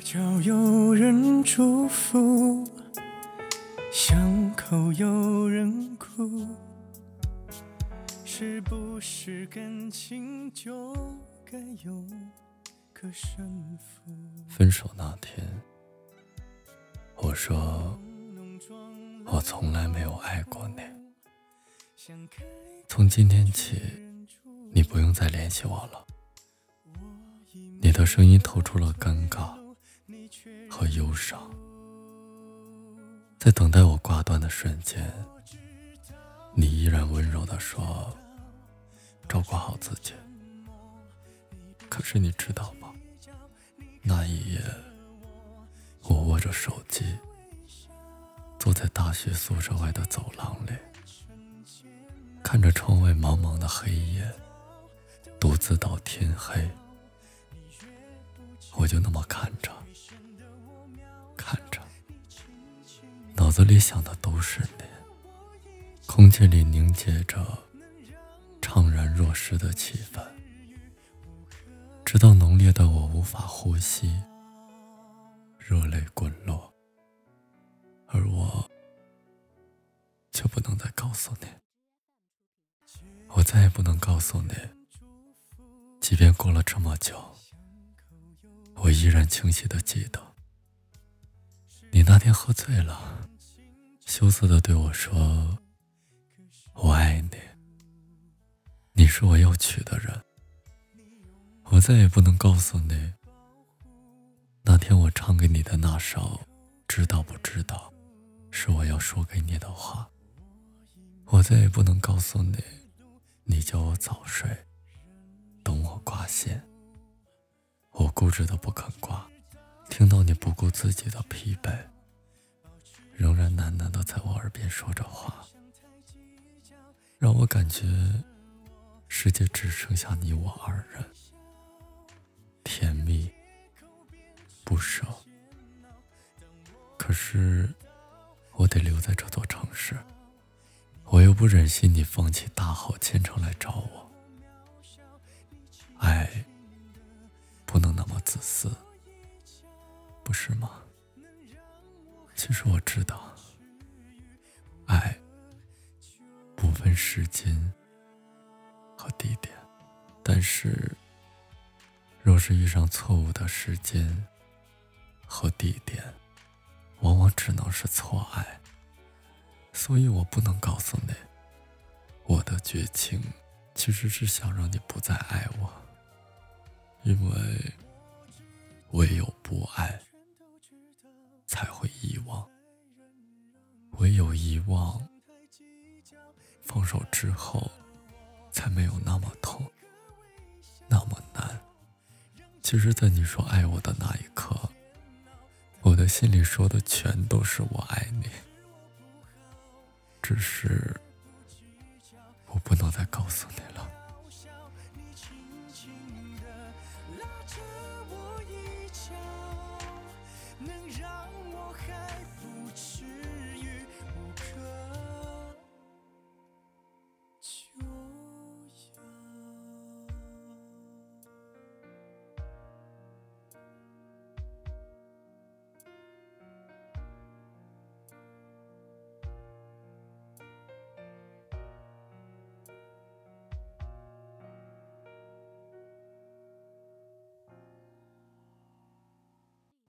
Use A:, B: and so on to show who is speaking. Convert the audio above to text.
A: 角有人祝福，巷口有人哭，是不是感情就该有个胜负？
B: 分手那天，我说我从来没有爱过你。从今天起，你不用再联系我了。你的声音透出了尴尬和忧伤，在等待我挂断的瞬间，你依然温柔地说：“照顾好自己。”可是你知道吗？那一夜，我握着手机，坐在大学宿舍外的走廊里，看着窗外茫茫的黑夜，独自到天黑。我就那么看着，脑子里想的都是你，空气里凝结着怅然若失的气氛，直到浓烈的我无法呼吸，热泪滚落，而我却不能再告诉你，我再也不能告诉你，即便过了这么久。我依然清晰的记得，你那天喝醉了，羞涩的对我说：“我爱你，你是我要娶的人。”我再也不能告诉你，那天我唱给你的那首“知道不知道”，是我要说给你的话。我再也不能告诉你，你叫我早睡，等我挂线。我固执的不肯挂，听到你不顾自己的疲惫，仍然喃喃的在我耳边说着话，让我感觉世界只剩下你我二人，甜蜜不舍。可是我得留在这座城市，我又不忍心你放弃大好前程来找我，爱。不能那么自私，不是吗？其实我知道，爱不分时间和地点，但是若是遇上错误的时间和地点，往往只能是错爱。所以我不能告诉你，我的绝情其实是想让你不再爱我。因为唯有不爱，望，放手之后，才没有那么痛，那么难。其实，在你说爱我的那一刻，我的心里说的全都是我爱你，只是我不能再告诉你了。